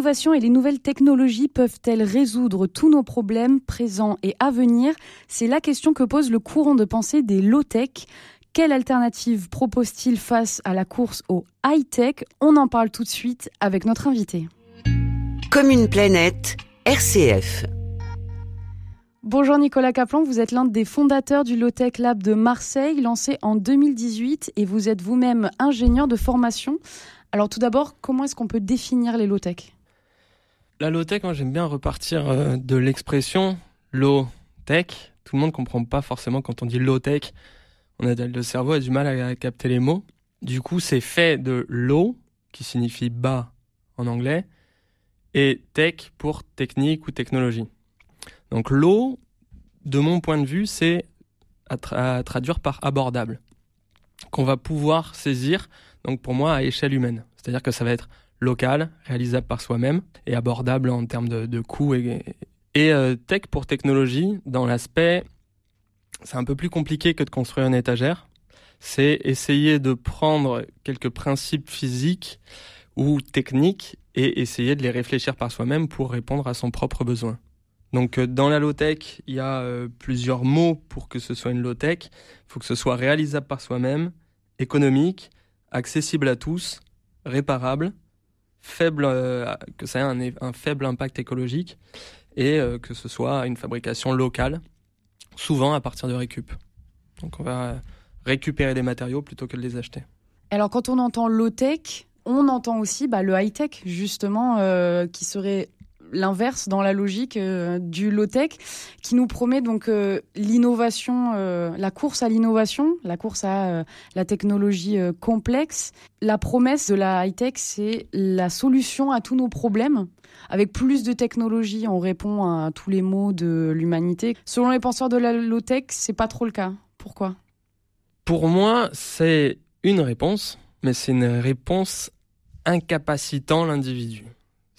L'innovation et les nouvelles technologies peuvent-elles résoudre tous nos problèmes présents et à venir? C'est la question que pose le courant de pensée des low-tech. Quelle alternative propose-t-il face à la course au high-tech? On en parle tout de suite avec notre invité. Comme une planète, RCF. Bonjour Nicolas Caplan, vous êtes l'un des fondateurs du Low-Tech Lab de Marseille, lancé en 2018, et vous êtes vous-même ingénieur de formation. Alors tout d'abord, comment est-ce qu'on peut définir les low-tech? La low-tech, moi j'aime bien repartir euh, de l'expression low-tech. Tout le monde ne comprend pas forcément quand on dit low-tech. On a, le cerveau a du mal à, capter les mots. Du coup, c'est fait de low, qui signifie bas en anglais, et tech pour technique ou technologie. Donc low, de mon point de vue, c'est à traduire par abordable, qu'on va pouvoir saisir donc pour moi à échelle humaine. C'est-à-dire que ça va être local, réalisable par soi-même et abordable en termes de, de coûts et, euh, tech pour technologie dans l'aspect c'est un peu plus compliqué que de construire une étagère. C'est essayer de prendre quelques principes physiques ou techniques et essayer de les réfléchir par soi-même pour répondre à son propre besoin. Donc euh, dans la low-tech, il y a euh, plusieurs mots pour que ce soit une low-tech. Il faut que ce soit réalisable par soi-même, économique, accessible à tous, réparable, faible, euh, que ça ait un, faible impact écologique et euh, que ce soit une fabrication locale, souvent à partir de récup. Donc on va récupérer des matériaux plutôt que de les acheter. Alors quand on entend low-tech, on entend aussi bah, le high-tech, justement, euh, qui serait l'inverse dans la logique euh, du low-tech, qui nous promet donc euh, l'innovation, euh, la course à l'innovation, la course à la technologie complexe. La promesse de la high-tech, c'est la solution à tous nos problèmes. Avec plus de technologie, on répond à tous les maux de l'humanité. Selon les penseurs de la low-tech, c'est pas trop le cas. Pourquoi? Pour moi, c'est une réponse, mais c'est une réponse incapacitant l'individu.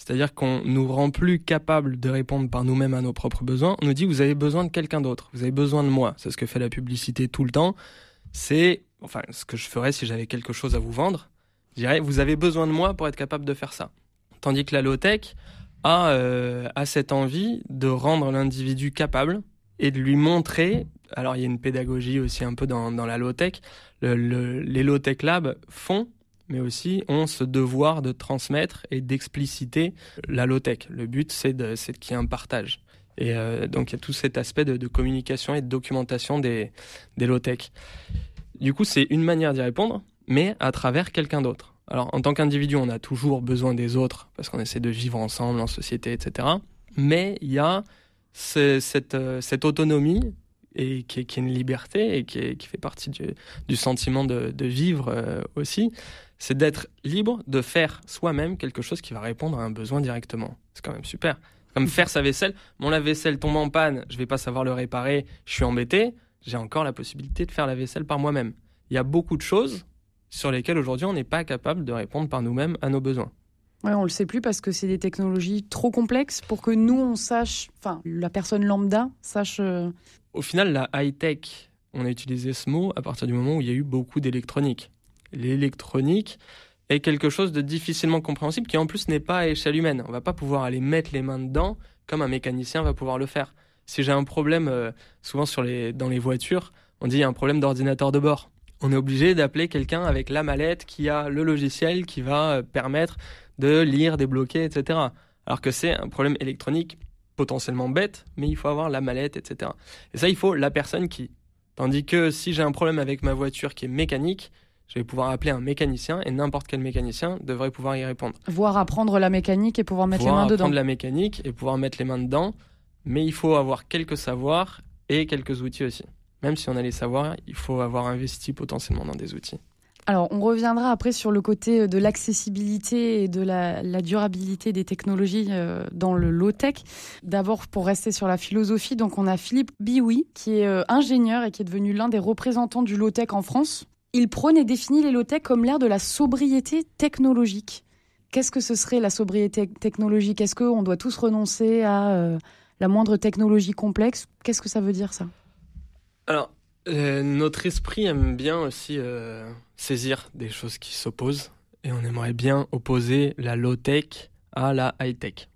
C'est-à-dire qu'on nous rend plus capables de répondre par nous-mêmes à nos propres besoins. On nous dit vous avez besoin de quelqu'un d'autre, vous avez besoin de moi. C'est ce que fait la publicité tout le temps. C'est enfin ce que je ferais si j'avais quelque chose à vous vendre. Je dirais vous avez besoin de moi pour être capable de faire ça. Tandis que la low-tech a, euh, a cette envie de rendre l'individu capable et de lui montrer. Alors il y a une pédagogie aussi un peu dans, la low-tech. Le, les low-tech labs font mais aussi ont ce devoir de transmettre et d'expliciter la low-tech. Le but, c'est qu'il y ait un partage. Et euh, donc, il y a tout cet aspect de, communication et de documentation des, des low-tech. Du coup, c'est une manière d'y répondre, mais à travers quelqu'un d'autre. Alors, en tant qu'individu, on a toujours besoin des autres, parce qu'on essaie de vivre ensemble en société, etc. Mais il y a cette, euh, cette autonomie et qui est, une liberté et qui, fait partie du, sentiment de, de vivre euh, aussi, c'est d'être libre de faire soi-même quelque chose qui va répondre à un besoin directement. C'est quand même super. Comme faire sa vaisselle, mon lave-vaisselle tombe en panne, je vais pas savoir le réparer, je suis embêté, j'ai encore la possibilité de faire la vaisselle par moi-même. Il y a beaucoup de choses sur lesquelles aujourd'hui on n'est pas capable de répondre par nous-mêmes à nos besoins. Ouais, on le sait plus parce que c'est des technologies trop complexes pour que nous on sache, enfin la personne lambda sache. Euh, Au final, la high tech, on a utilisé ce mot à partir du moment où il y a eu beaucoup d'électronique l'électronique est quelque chose de difficilement compréhensible qui en plus n'est pas à échelle humaine. On va pas pouvoir aller mettre les mains dedans comme un mécanicien va pouvoir le faire. Si j'ai un problème, euh, souvent dans les voitures, on dit il y a un problème d'ordinateur de bord. On est obligé d'appeler quelqu'un avec la mallette qui a le logiciel qui va euh, permettre de lire, débloquer, etc. Alors que c'est un problème électronique potentiellement bête, mais il faut avoir la mallette, etc. Et ça, il faut la personne qui. Tandis que si j'ai un problème avec ma voiture qui est mécanique, je vais pouvoir appeler un mécanicien et n'importe quel mécanicien devrait pouvoir y répondre. Voir apprendre la mécanique et pouvoir mettre les mains dedans. apprendre la mécanique et pouvoir mettre les mains dedans, mais il faut avoir quelques savoirs et quelques outils aussi. Même si on a les savoirs, il faut avoir investi potentiellement dans des outils. Alors, on reviendra après sur le côté de l'accessibilité et de la, durabilité des technologies euh, dans le low-tech. D'abord, pour rester sur la philosophie, donc on a Philippe Bioui, qui est euh, ingénieur et qui est devenu l'un des représentants du low-tech en France. Il prône et définit les low-tech comme l'ère de la sobriété technologique. Qu'est-ce que ce serait la sobriété technologique? Est-ce qu'on doit tous renoncer à euh, la moindre technologie complexe? Qu'est-ce que ça veut dire ça? Alors, euh, notre esprit aime bien aussi euh, saisir des choses qui s'opposent et on aimerait bien opposer la low-tech à la high-tech.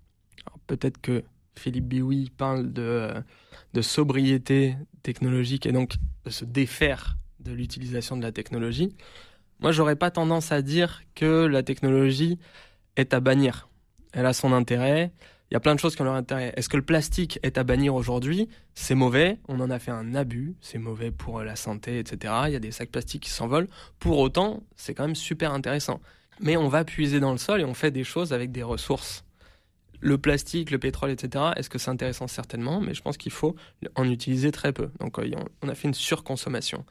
Peut-être que Philippe Biouy parle de sobriété technologique et donc de se défaire de l'utilisation de la technologie. Moi, j'aurais pas tendance à dire que la technologie est à bannir. Elle a son intérêt. Il y a plein de choses qui ont leur intérêt. Est-ce que le plastique est à bannir aujourd'hui? C'est mauvais. On en a fait un abus. C'est mauvais pour la santé, etc. Il y a des sacs plastiques qui s'envolent. Pour autant, c'est quand même super intéressant. Mais on va puiser dans le sol et on fait des choses avec des ressources. Le plastique, le pétrole, etc. Est-ce que c'est intéressant? Certainement, mais je pense qu'il faut en utiliser très peu. Donc euh, on a fait une surconsommation.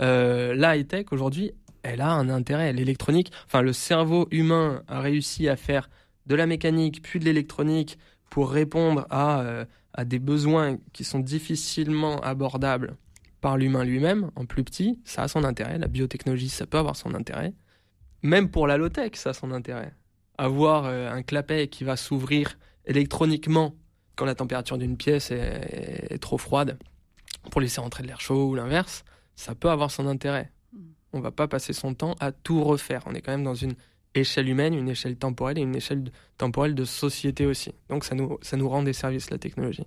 Euh, la high-tech aujourd'hui, elle a un intérêt. L'électronique, enfin le cerveau humain a réussi à faire de la mécanique puis de l'électronique pour répondre à, euh, à des besoins qui sont difficilement abordables par l'humain lui-même, en plus petit, ça a son intérêt. La biotechnologie, ça peut avoir son intérêt. Même pour la low-tech, ça a son intérêt. Avoir euh, un clapet qui va s'ouvrir électroniquement quand la température d'une pièce est, trop froide pour laisser entrer de l'air chaud ou l'inverse, ça peut avoir son intérêt. Hmm. On va pas passer son temps à tout refaire. On est quand même dans une échelle humaine, une échelle temporelle et une échelle temporelle de société aussi. Donc ça nous, ça nous rend des services, la technologie.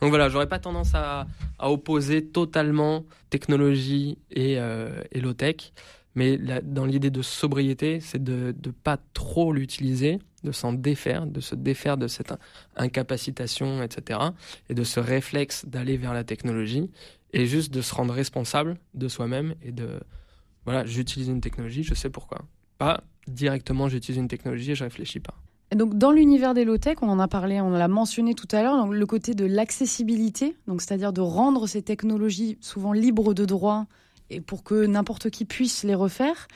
Donc voilà, j'aurais pas tendance à, à, opposer totalement technologie et, euh, et low-tech, mais dans l'idée de sobriété, c'est de ne pas trop l'utiliser, de s'en défaire, de se défaire de cette incapacitation, etc. Et de ce réflexe d'aller vers la technologie et juste de se rendre responsable de soi-même et de voilà, j'utilise une technologie, je sais pourquoi. Pas directement j'utilise une technologie et je réfléchis pas. Et donc dans l'univers des low-tech, on en a parlé, on l'a mentionné tout à l'heure, le côté de l'accessibilité, donc c'est-à-dire de rendre ces technologies souvent libres de droit et pour que n'importe qui puisse les refaire.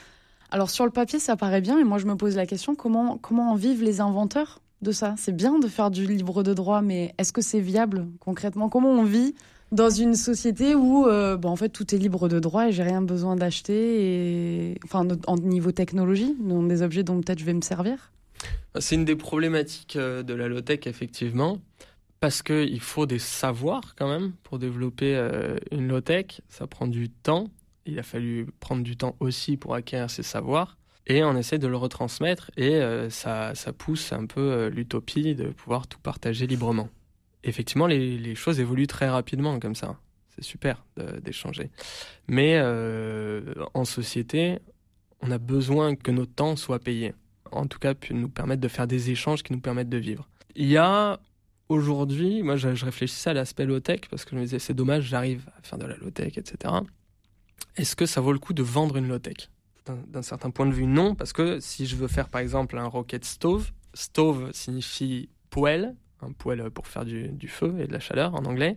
Alors sur le papier, ça paraît bien, et moi je me pose la question comment comment en vivent les inventeurs de ça? C'est bien de faire du libre de droit, mais est-ce que c'est viable concrètement? Comment on vit dans une société où euh, en fait tout est libre de droit et j'ai rien besoin d'acheter et enfin en niveau technologie dans des objets dont peut-être je vais me servir. C'est une des problématiques euh, de la low-tech effectivement parce qu'il faut des savoirs quand même pour développer euh, une low-tech. Ça prend du temps. Il a fallu prendre du temps aussi pour acquérir ces savoirs. Et on essaie de le retransmettre et ça, ça pousse un peu l'utopie de pouvoir tout partager librement effectivement, les, choses évoluent très rapidement comme ça. C'est super d'échanger. Mais euh, en société, on a besoin que notre temps soit payé. En tout cas, nous permettre de faire des échanges qui nous permettent de vivre. Il y a aujourd'hui, moi je, réfléchissais à l'aspect low-tech parce que je me disais c'est dommage, j'arrive à faire de la low-tech, etc. Est-ce que ça vaut le coup de vendre une low-tech? D'un certain point de vue, non, parce que si je veux faire par exemple un rocket stove, stove signifie poêle, un poêle pour faire du, feu et de la chaleur en anglais.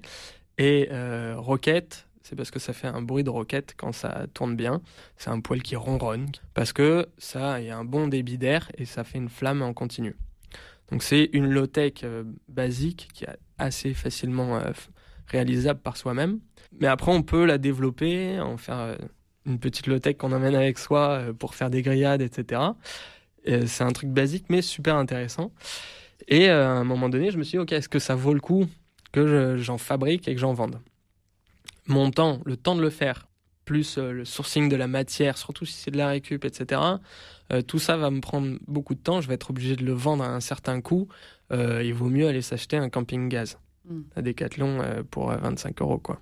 Et euh, roquette, c'est parce que ça fait un bruit de roquette quand ça tourne bien. C'est un poêle qui ronronne parce que ça y a un bon débit d'air et ça fait une flamme en continu. Donc c'est une low-tech euh, basique qui est assez facilement euh, réalisable par soi-même. Mais après on peut la développer, en faire une petite low-tech qu'on emmène avec soi pour faire des grillades, etc. C'est un truc basique mais super intéressant. Et euh, à un moment donné, je me suis dit, ok, est-ce que ça vaut le coup que j'en fabrique et que j'en vende? Mon temps, le temps de le faire, plus euh, le sourcing de la matière, surtout si c'est de la récup, etc. Euh, tout ça va me prendre beaucoup de temps. Je vais être obligé de le vendre à un certain coût. il vaut mieux aller s'acheter un camping gaz à Decathlon pour 25 euros, quoi.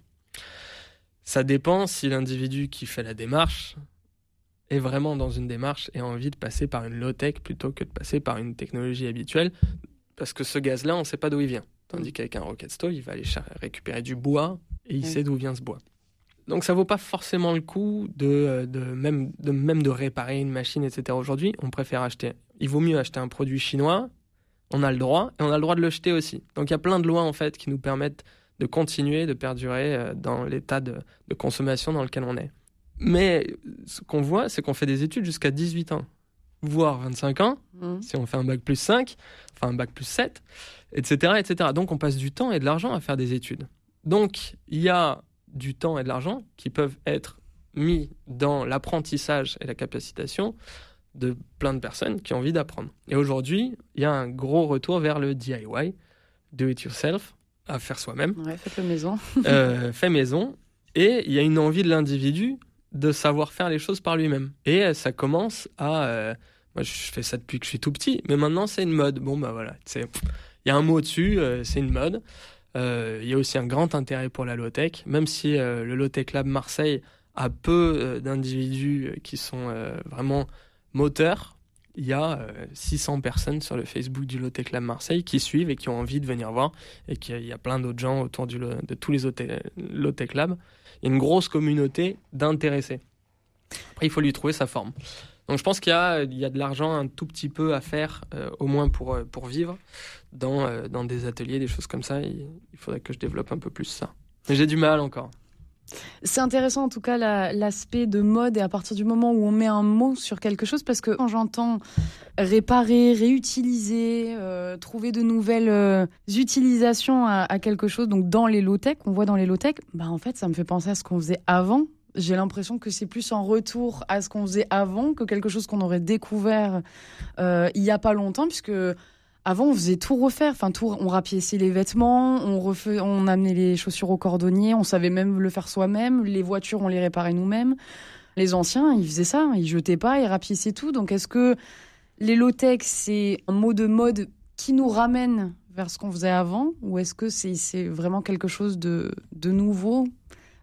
Ça dépend si l'individu qui fait la démarche est vraiment dans une démarche et a envie de passer par une low-tech plutôt que de passer par une technologie habituelle parce que ce gaz-là, on ne sait pas d'où il vient. Tandis mm. qu'avec un rocket stove, il va aller récupérer du bois et il sait d'où vient ce bois. Donc ça vaut pas forcément le coup de, euh, de, même, de même de réparer une machine, etc. Aujourd'hui, on préfère acheter. Il vaut mieux acheter un produit chinois. On a le droit et on a le droit de le jeter aussi. Donc il y a plein de lois en fait qui nous permettent de continuer, de perdurer euh, dans l'état de, de consommation dans lequel on est. Mais ce qu'on voit, c'est qu'on fait des études jusqu'à 18 ans voire 25 ans, mmh. si on fait un bac plus 5, enfin un bac plus 7, etc., etc. Donc on passe du temps et de l'argent à faire des études. Donc il y a du temps et de l'argent qui peuvent être mis dans l'apprentissage et la capacitation de plein de personnes qui ont envie d'apprendre. Et aujourd'hui, il y a un gros retour vers le DIY, do it yourself, à faire soi-même. Ouais, fait maison. euh, fait maison. Et il y a une envie de l'individu de savoir faire les choses par lui-même. Et ça commence à, euh, Moi, je fais ça depuis que je suis tout petit, mais maintenant, c'est une mode. Bon, bah voilà, il y a un mot dessus, euh, c'est une mode. Euh, il y a aussi un grand intérêt pour la low-tech, même si euh, le Low-Tech Lab Marseille a peu d'individus qui sont vraiment moteurs. Il y a 600 personnes sur le Facebook du Low-Tech Lab Marseille qui suivent et qui ont envie de venir voir, et qu'il y a plein d'autres gens autour de tous les Low-Tech Labs. Il y a une grosse communauté d'intéressés. Après, il faut lui trouver sa forme. Donc je pense qu'il y y a de l'argent un tout petit peu à faire, euh, au moins pour, euh, pour vivre, dans, euh, dans des ateliers, des choses comme ça. Il, faudrait que je développe un peu plus ça. Mais j'ai du mal encore. C'est intéressant en tout cas l'aspect de mode et à partir du moment où on met un mot sur quelque chose, parce que quand j'entends réparer, réutiliser, trouver de nouvelles utilisations à, quelque chose, donc dans les low-tech, on voit dans les low-tech, bah en fait ça me fait penser à ce qu'on faisait avant j'ai l'impression que c'est plus en retour à ce qu'on faisait avant que quelque chose qu'on aurait découvert euh, il y a pas longtemps, puisque avant on faisait tout refaire, enfin tout, on rapiéçait les vêtements, on refait, on amenait les chaussures au cordonnier, on savait même le faire soi-même, les voitures on les réparait nous-mêmes. Les anciens ils faisaient ça, ils jetaient pas, ils rapiéçaient tout. Donc est-ce que les low-tech c'est un mot de mode qui nous ramène vers ce qu'on faisait avant, ou est-ce que c'est vraiment quelque chose de, de nouveau?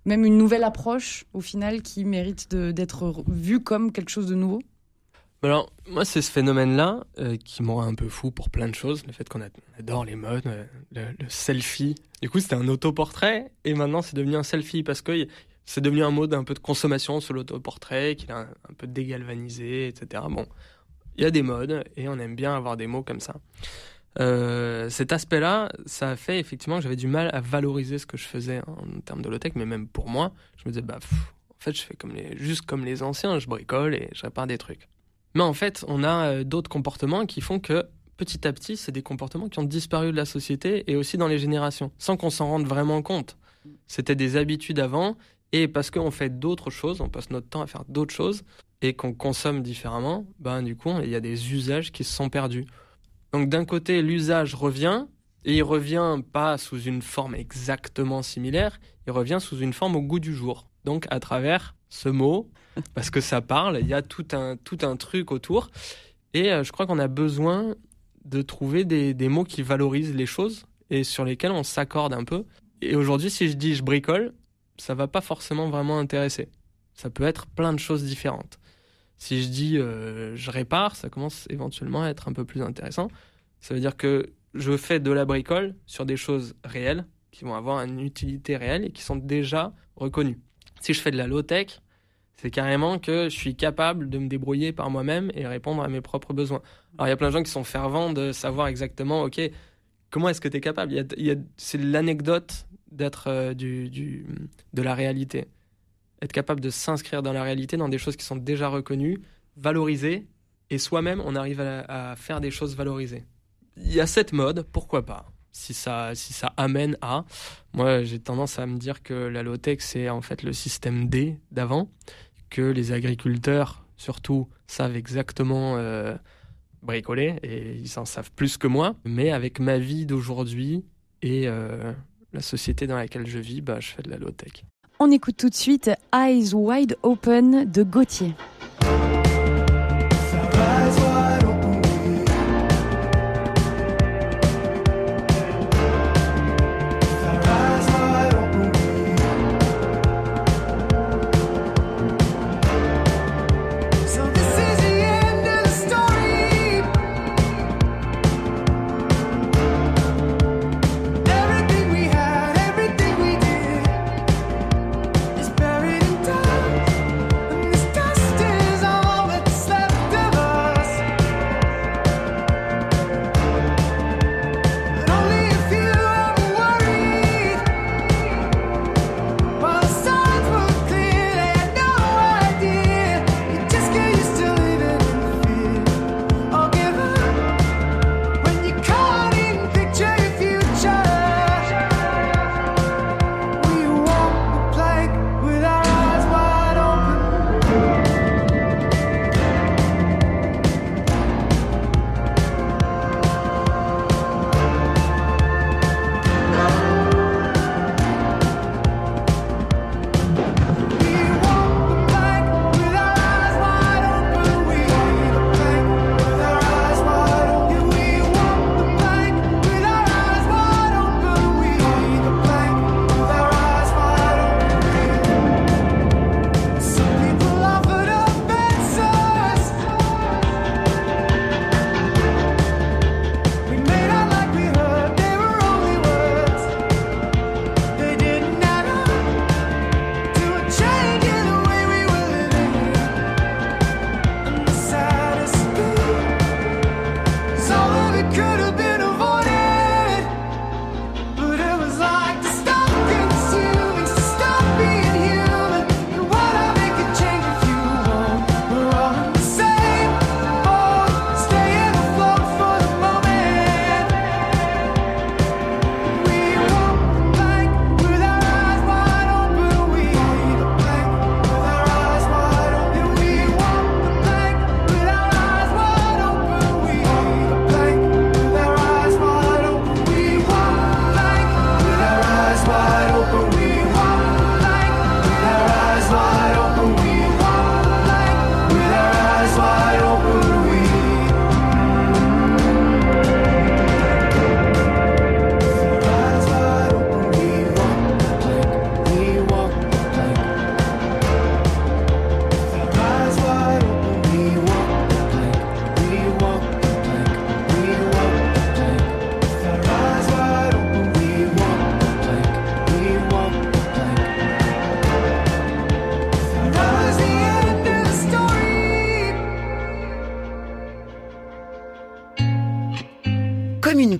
Même une nouvelle approche au final qui mérite d'être vue comme quelque chose de nouveau? Alors, moi, c'est ce phénomène-là euh, qui m'aurait un peu fou pour plein de choses. Le fait qu'on adore les modes, euh, le, selfie. Du coup, c'était un autoportrait et maintenant, c'est devenu un selfie parce que c'est devenu un mode un peu de consommation sur l'autoportrait, qu'il a un, peu dégalvanisé, etc. Bon, il y a des modes et on aime bien avoir des mots comme ça. Euh, cet aspect-là, ça a fait effectivement que j'avais du mal à valoriser ce que je faisais en termes de low-tech, mais même pour moi, je me disais, bah, en fait, je fais comme les, juste comme les anciens, je bricole et je répare des trucs. Mais en fait, on a euh, d'autres comportements qui font que petit à petit, c'est des comportements qui ont disparu de la société et aussi dans les générations, sans qu'on s'en rende vraiment compte. C'était des habitudes avant, et parce qu'on fait d'autres choses, on passe notre temps à faire d'autres choses, et qu'on consomme différemment, ben du coup, il y a des usages qui se sont perdus. Donc d'un côté, l'usage revient, et il revient pas sous une forme exactement similaire, il revient sous une forme au goût du jour. Donc à travers ce mot, parce que ça parle, il y a tout un, tout un truc autour. Et euh, je crois qu'on a besoin de trouver des, des, mots qui valorisent les choses et sur lesquels on s'accorde un peu. Et aujourd'hui, si je dis je bricole, ça va pas forcément vraiment intéresser. Ça peut être plein de choses différentes. Si je dis euh, je répare, ça commence éventuellement à être un peu plus intéressant. Ça veut dire que je fais de la bricole sur des choses réelles, qui vont avoir une utilité réelle et qui sont déjà reconnues. Si je fais de la low-tech, c'est carrément que je suis capable de me débrouiller par moi-même et répondre à mes propres besoins. Alors il y a plein de gens qui sont fervents de savoir exactement, ok, comment est-ce que tu es capable C'est l'anecdote d'être euh, de la réalité être capable de s'inscrire dans la réalité, dans des choses qui sont déjà reconnues, valorisées, et soi-même, on arrive à, faire des choses valorisées. Il y a cette mode, pourquoi pas si ça, si ça amène à. Moi, j'ai tendance à me dire que la low-tech, c'est en fait le système D d'avant, que les agriculteurs, surtout, savent exactement euh, bricoler, et ils en savent plus que moi. Mais avec ma vie d'aujourd'hui et euh, la société dans laquelle je vis, bah, je fais de la low-tech. On écoute tout de suite Eyes Wide Open de Gauthier.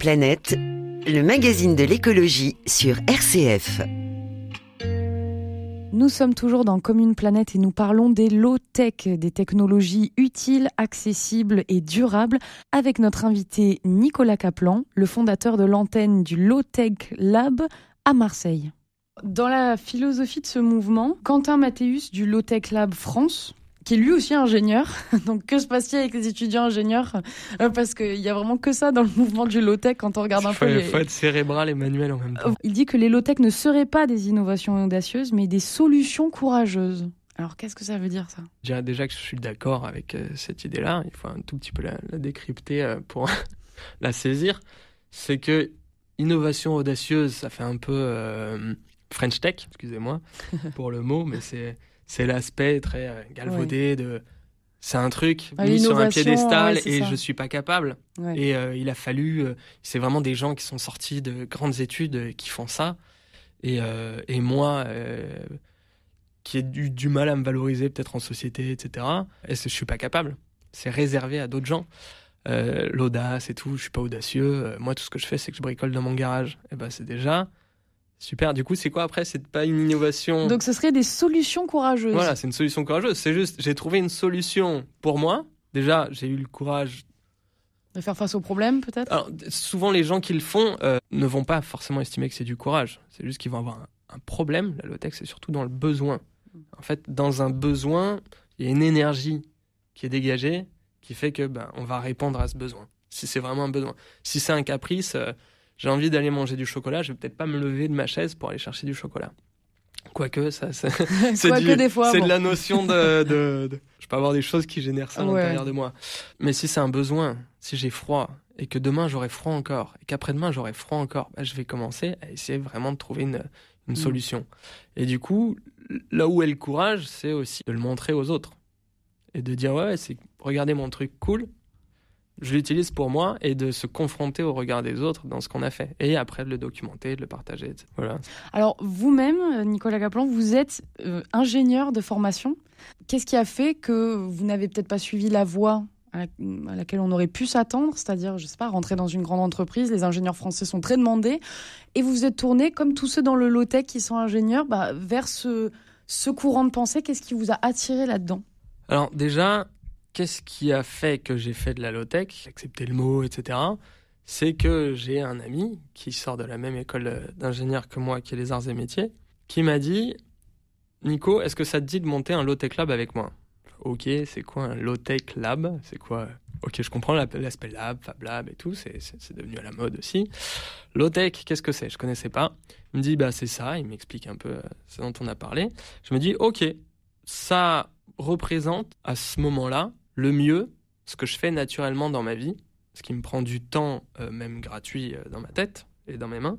Planète, le magazine de l'écologie sur RCF. Nous sommes toujours dans Comme une planète et nous parlons des low-tech, des technologies utiles, accessibles et durables, avec notre invité Nicolas Kaplan, le fondateur de l'antenne du Low-Tech Lab à Marseille. Dans la philosophie de ce mouvement, Quentin Mathéus du Low-Tech Lab France, qui est lui aussi ingénieur. Donc que se passe-t-il avec les étudiants ingénieurs? Euh, Parce qu'il y a vraiment que ça dans le mouvement du low-tech quand on regarde un peu. Il faut être cérébral et manuel en même temps. Il dit que les low-tech ne seraient pas des innovations audacieuses, mais des solutions courageuses. Alors qu'est-ce que ça veut dire ça? Je dirais déjà que je suis d'accord avec euh, cette idée-là. Il faut un tout petit peu la, décrypter euh, pour la saisir. C'est que innovation audacieuse, ça fait un peu French Tech, excusez-moi pour le mot, mais c'est c'est l'aspect très euh, galvaudé de c'est un truc ah, mis sur un piédestal et je suis pas capable. Et euh, il a fallu, euh, c'est vraiment des gens qui sont sortis de grandes études qui font ça. Et, et moi, qui ai du, du, mal à me valoriser peut-être en société, etc. Et je suis pas capable? C'est réservé à d'autres gens. L'audace et tout, je suis pas audacieux. moi, tout ce que je fais, c'est que je bricole dans mon garage. Et ben, c'est déjà Super. Du coup, c'est quoi après? C'est pas une innovation? Donc, ce serait des solutions courageuses. Voilà, c'est une solution courageuse. C'est juste, j'ai trouvé une solution pour moi. Déjà, j'ai eu le courage de faire face aux problèmes, peut-être? Alors, souvent, les gens qui le font euh, ne vont pas forcément estimer que c'est du courage. C'est juste qu'ils vont avoir un, problème. La low-tech, c'est surtout dans le besoin. En fait, dans un besoin, il y a une énergie qui est dégagée qui fait que ben, on va répondre à ce besoin. Si c'est vraiment un besoin. Si c'est un caprice. Euh, j'ai envie d'aller manger du chocolat, je vais peut-être pas me lever de ma chaise pour aller chercher du chocolat. Quoique, ça, c'est de la notion de, Je peux avoir des choses qui génèrent ça à l'intérieur de moi. Mais si c'est un besoin, si j'ai froid, et que demain j'aurai froid encore, et qu'après-demain j'aurai froid encore, bah, je vais commencer à essayer vraiment de trouver une, une mm. solution. Et du coup, là où est le courage, c'est aussi de le montrer aux autres. Et de dire, ouais, c'est regardez mon truc cool, je l'utilise pour moi et de se confronter au regard des autres dans ce qu'on a fait. Et après de le documenter, de le partager. Voilà. Alors vous-même, Nicolas Caplan, vous êtes euh, ingénieur de formation. Qu'est-ce qui a fait que vous n'avez peut-être pas suivi la voie à, laquelle on aurait pu s'attendre, c'est-à-dire, je sais pas, rentrer dans une grande entreprise, les ingénieurs français sont très demandés, et vous vous êtes tourné, comme tous ceux dans le low-tech qui sont ingénieurs, bah, vers ce, ce courant de pensée. Qu'est-ce qui vous a attiré là-dedans? Alors déjà, qu'est-ce qui a fait que j'ai fait de la low-tech, accepté le mot, etc. C'est que j'ai un ami qui sort de la même école d'ingénieur que moi, qui est les arts et métiers, qui m'a dit Nico, est-ce que ça te dit de monter un low-tech lab avec moi? Ok, c'est quoi un low-tech lab? C'est quoi? Ok, je comprends l'aspect lab, fab lab et tout, c'est devenu à la mode aussi. Low-tech, qu'est-ce que c'est? Je connaissais pas. Il me dit, bah c'est ça, il m'explique un peu euh, ce dont on a parlé. Je me dis, ok, ça représente à ce moment-là le mieux, ce que je fais naturellement dans ma vie, ce qui me prend du temps, euh, même gratuit, euh, dans ma tête et dans mes mains.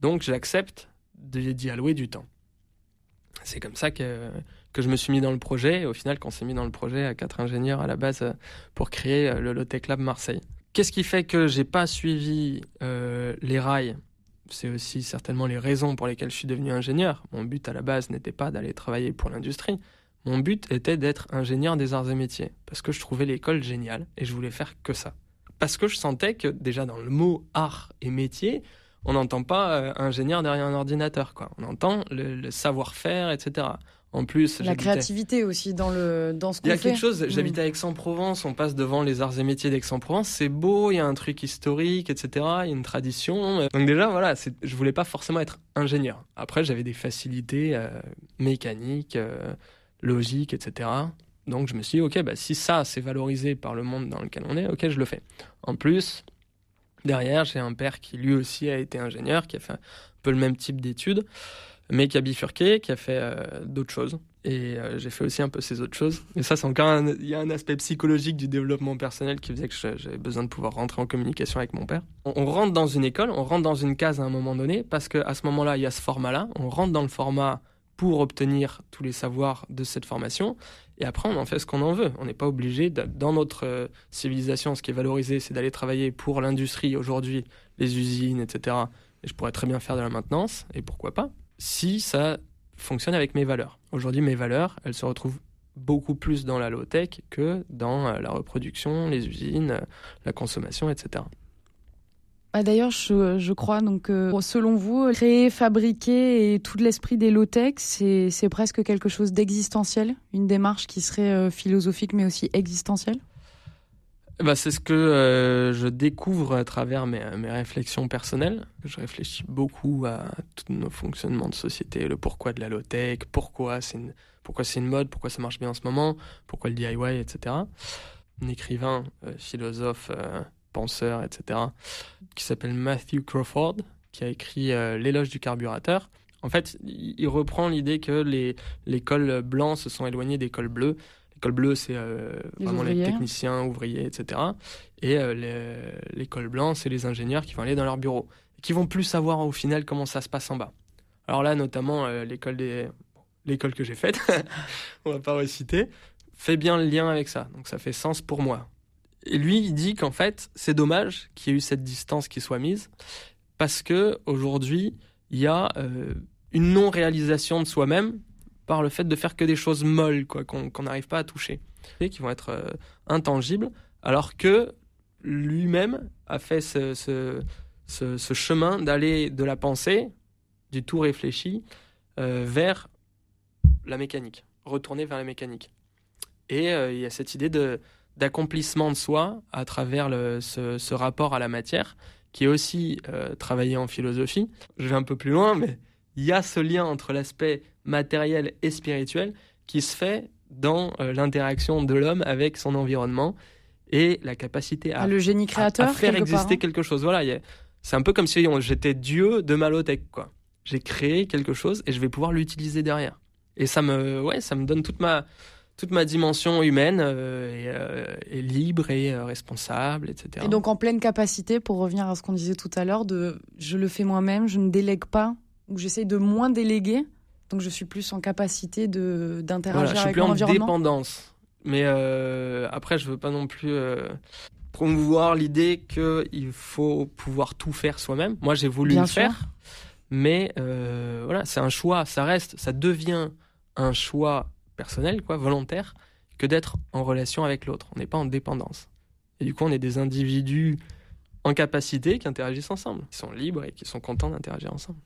Donc j'accepte d'y allouer du temps. C'est comme ça que, que je me suis mis dans le projet. Et au final, qu'on s'est mis dans le projet à quatre ingénieurs à la base euh, pour créer le Lotech Lab Marseille. Qu'est-ce qui fait que j'ai pas suivi les rails? C'est aussi certainement les raisons pour lesquelles je suis devenu ingénieur. Mon but à la base n'était pas d'aller travailler pour l'industrie. Mon but était d'être ingénieur des arts et métiers, parce que je trouvais l'école géniale et je voulais faire que ça. Parce que je sentais que déjà dans le mot art et métier, on n'entend pas euh, ingénieur derrière un ordinateur, quoi. On entend le, savoir-faire, etc. En plus, la créativité aussi dans le dans ce qu'on fait. Il y a quelque chose. J'habite mm. à Aix-en-Provence. On passe devant les arts et métiers d'Aix-en-Provence. C'est beau. Il y a un truc historique, etc. Il y a une tradition. Donc déjà, voilà. Je voulais pas forcément être ingénieur. Après, j'avais des facilités euh, mécaniques. Euh, logique, etc. Donc je me suis dit, ok, bah, si ça c'est valorisé par le monde dans lequel on est, ok, je le fais. En plus, derrière, j'ai un père qui lui aussi a été ingénieur, qui a fait un peu le même type d'études, mais qui a bifurqué, qui a fait euh, d'autres choses. Et euh, j'ai fait aussi un peu ces autres choses. Et ça, c'est encore il y a un aspect psychologique du développement personnel qui faisait que j'avais besoin de pouvoir rentrer en communication avec mon père. On, on, rentre dans une école, on rentre dans une case à un moment donné, parce qu'à ce moment-là, il y a ce format-là. On rentre dans le format pour obtenir tous les savoirs de cette formation. Et après, on en fait ce qu'on en veut. On n'est pas obligé, dans notre euh, civilisation, ce qui est valorisé, c'est d'aller travailler pour l'industrie aujourd'hui, les usines, etc. Et je pourrais très bien faire de la maintenance, et pourquoi pas, si ça fonctionne avec mes valeurs. Aujourd'hui, mes valeurs, elles se retrouvent beaucoup plus dans la low-tech que dans euh, la reproduction, les usines, la consommation, etc. Bah D'ailleurs, je, je, crois, donc, euh, selon vous, créer, fabriquer et tout l'esprit des low-tech, c'est presque quelque chose d'existentiel, une démarche qui serait euh, philosophique mais aussi existentielle? Bah, C'est ce que euh, je découvre à travers mes, mes, réflexions personnelles. Je réfléchis beaucoup à tous nos fonctionnements de société, le pourquoi de la low-tech, pourquoi c'est une, une mode, pourquoi ça marche bien en ce moment, pourquoi le DIY, etc. Un écrivain, philosophe penseur, etc., qui s'appelle Matthew Crawford, qui a écrit euh, L'éloge du carburateur. En fait, il reprend l'idée que les, les cols blancs se sont éloignés des cols bleus. Les cols bleus, c'est euh, vraiment les techniciens, ouvriers, etc. Et euh, les, les, cols blancs, c'est les ingénieurs qui vont aller dans leur bureau et qui vont plus savoir au final comment ça se passe en bas. Alors là, notamment, l'école des l'école que j'ai faite, on va pas reciter, fait bien le lien avec ça. Donc ça fait sens pour moi. Et lui, il dit qu'en fait, c'est dommage qu'il y ait eu cette distance qui soit mise, parce que aujourd'hui, il y a euh, une non-réalisation de soi-même par le fait de faire que des choses molles, quoi, qu'on n'arrive pas à toucher, et qui vont être euh, intangibles, alors que lui-même a fait ce, chemin d'aller de la pensée, du tout réfléchi, euh, vers la mécanique, retourner vers la mécanique. Et il y a cette idée de d'accomplissement de soi à travers le, ce, rapport à la matière, qui est aussi euh, travaillé en philosophie. Je vais un peu plus loin, mais il y a ce lien entre l'aspect matériel et spirituel qui se fait dans euh, l'interaction de l'homme avec son environnement et la capacité à, le génie créateur, faire exister quelque chose. Voilà, c'est un peu comme si j'étais Dieu de Malotech, quoi. J'ai créé quelque chose et je vais pouvoir l'utiliser derrière. Et ça me, ouais, ça me donne toute ma, toute ma dimension humaine euh, euh, est, libre et euh, responsable, etc. Et donc en pleine capacité, pour revenir à ce qu'on disait tout à l'heure, de je le fais moi-même, je ne délègue pas, ou j'essaye de moins déléguer, donc je suis plus en capacité de d'interagir avec l'environnement. Je suis plus en dépendance, mais après je veux pas non plus promouvoir l'idée qu'il faut pouvoir tout faire soi-même. Moi j'ai voulu le faire, mais voilà, c'est un choix, ça reste, ça devient un choix personnel, quoi, volontaire, que d'être en relation avec l'autre. On n'est pas en dépendance. Et du coup, on est des individus en capacité qui interagissent ensemble, qui sont libres et qui sont contents d'interagir ensemble.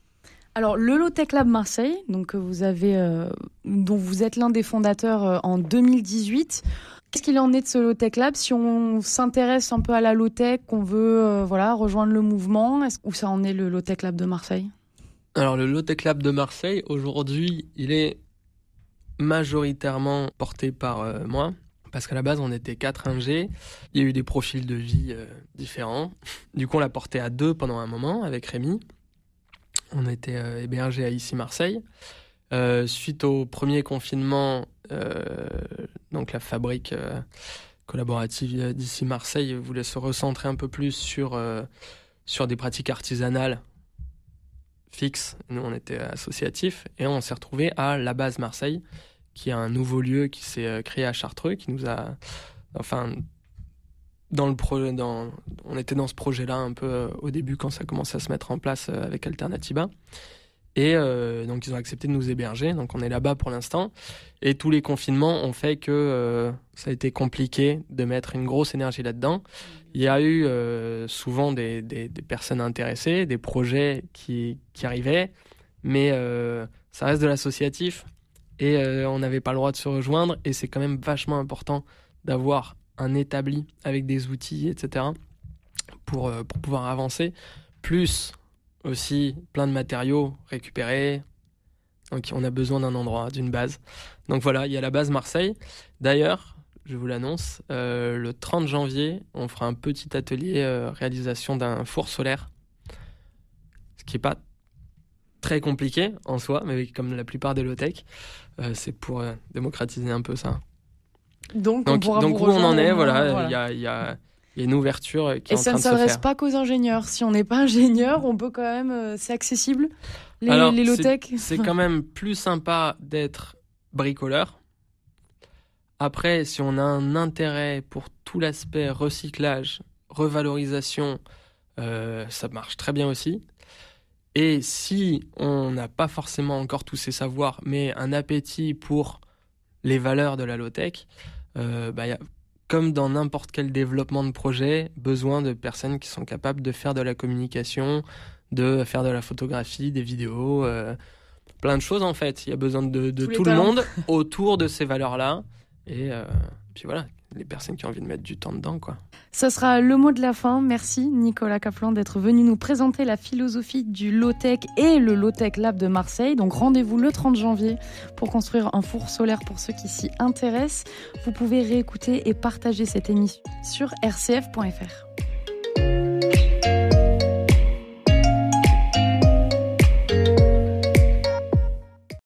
Alors, le Low Tech Lab Marseille, donc vous avez, euh, dont vous êtes l'un des fondateurs euh, en 2018. Qu'est-ce qu'il en est de ce Low Tech Lab? Si on s'intéresse un peu à la low tech, qu'on veut euh, voilà rejoindre le mouvement, où ça en est le Low Tech Lab de Marseille? Alors, le Low Tech Lab de Marseille, aujourd'hui, il est majoritairement porté par euh, moi. Parce qu'à la base, on était quatre ingés. Il y a eu des profils de vie euh, différents. Du coup, on l'a porté à deux pendant un moment avec Rémi. On était euh, hébergés à ici Marseille. suite au premier confinement, donc la fabrique collaborative d'ici Marseille voulait se recentrer un peu plus sur, sur des pratiques artisanales fixe. Nous, on était associatif et on s'est retrouvé à la base Marseille, qui est un nouveau lieu qui s'est euh, créé à Chartreux, qui nous a, enfin, dans le projet, dans, on était dans ce projet-là un peu euh, au début quand ça commençait à se mettre en place euh, avec Alternativa. Et donc ils ont accepté de nous héberger, donc on est là-bas pour l'instant. Et tous les confinements ont fait que ça a été compliqué de mettre une grosse énergie là-dedans. Il y a eu euh, souvent des, des, personnes intéressées, des projets qui, qui arrivaient, mais euh, ça reste de l'associatif et euh, on n'avait pas le droit de se rejoindre et c'est quand même vachement important d'avoir un établi avec des outils, etc. pour, pour pouvoir avancer, plus aussi plein de matériaux récupérés. Donc on a besoin d'un endroit, d'une base. Donc voilà, il y a la base Marseille. D'ailleurs, je vous l'annonce. Euh, le 30 janvier, on fera un petit atelier euh, réalisation d'un four solaire. Ce qui n'est pas très compliqué en soi, mais comme la plupart des low-tech, euh, c'est pour démocratiser un peu ça. Donc, on pourra donc où on en est, voilà, il y, a, une ouverture qui est en train de se faire. Et ça ne s'adresse pas qu'aux ingénieurs. Si on n'est pas ingénieur, on peut quand même, c'est accessible, les, les low-tech C'est quand même plus sympa d'être bricoleur après, si on a un intérêt pour tout l'aspect recyclage, revalorisation, euh, ça marche très bien aussi. Et si on n'a pas forcément encore tous ces savoirs, mais un appétit pour les valeurs de la low-tech, euh, bah, il y a comme dans n'importe quel développement de projet, besoin de personnes qui sont capables de faire de la communication, de faire de la photographie, des vidéos, euh, plein de choses en fait. Il y a besoin de, tout le monde autour de ces valeurs-là. Et euh, puis voilà, les personnes qui ont envie de mettre du temps dedans, quoi. Ce sera le mot de la fin. Merci Nicolas Kaplan d'être venu nous présenter la philosophie du low-tech et le low-tech lab de Marseille. Donc rendez-vous le 30 janvier pour construire un four solaire pour ceux qui s'y intéressent. Vous pouvez réécouter et partager cette émission sur rcf.fr.